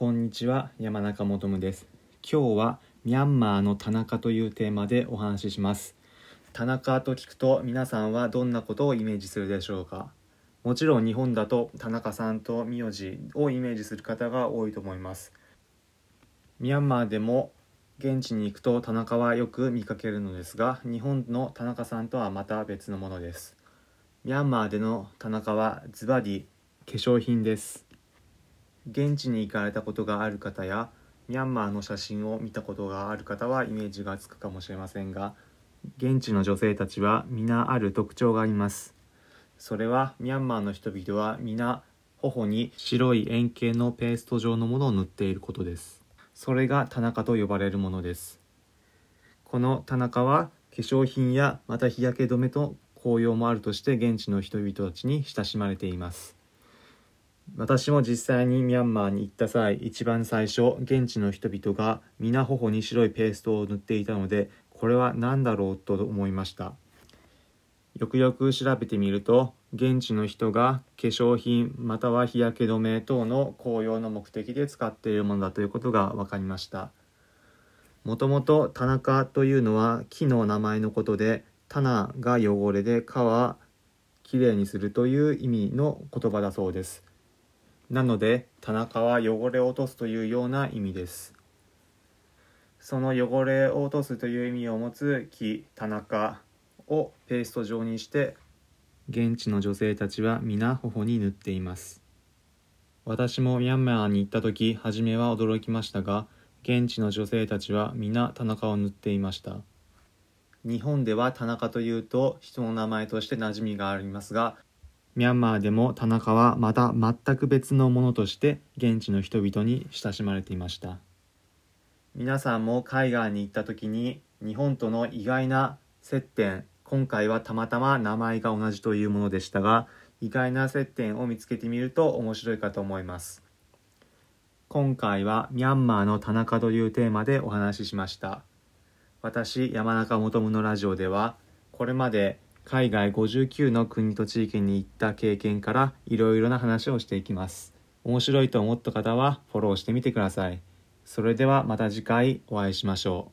こんにちは山中もとむです。今日はミャンマーの田中というテーマでお話しします。田中と聞くと皆さんはどんなことをイメージするでしょうか？もちろん日本だと田中さんと名字をイメージする方が多いと思います。ミャンマーでも現地に行くと田中はよく見かけるのですが日本の田中さんとはまた別のものです。ミャンマーでの田中はズバリ化粧品です。現地に行かれたことがある方やミャンマーの写真を見たことがある方はイメージがつくかもしれませんが現地の女性たちは皆ある特徴があります。それはミャンマーの人々は皆頬に白い円形のペースト状のものを塗っていることです。それが田中と呼ばれるものです。この田中は化粧品やまた日焼け止めと紅葉もあるとして現地の人々たちに親しまれています。私も実際にミャンマーに行った際一番最初現地の人々が皆頬に白いペーストを塗っていたのでこれは何だろうと思いました。よくよく調べてみると現地の人が化粧品または日焼け止め等の紅葉の目的で使っているものだということが分かりました。もともと田中というのは木の名前のことで棚が汚れで皮はきれいにするという意味の言葉だそうです。なので田中は汚れを落とすというような意味です。その汚れを落とすという意味を持つ木田中をペースト状にして現地の女性たちは皆頬に塗っています。私もミャンマーに行った時初めは驚きましたが現地の女性たちは皆田中を塗っていました。日本では田中というと人の名前として馴染みがありますがミャンマーでも田中はまた全く別のものとして現地の人々に親しまれていました。皆さんも海外に行った時に日本との意外な接点今回はたまたま名前が同じというものでしたが意外な接点を見つけてみると面白いかと思います。今回はミャンマーの田中というテーマでお話ししました。私山中もとむのラジオではこれまで海外59の国と地域に行った経験からいろいろな話をしていきます。面白いと思った方はフォローしてみてください。それではまた次回お会いしましょう。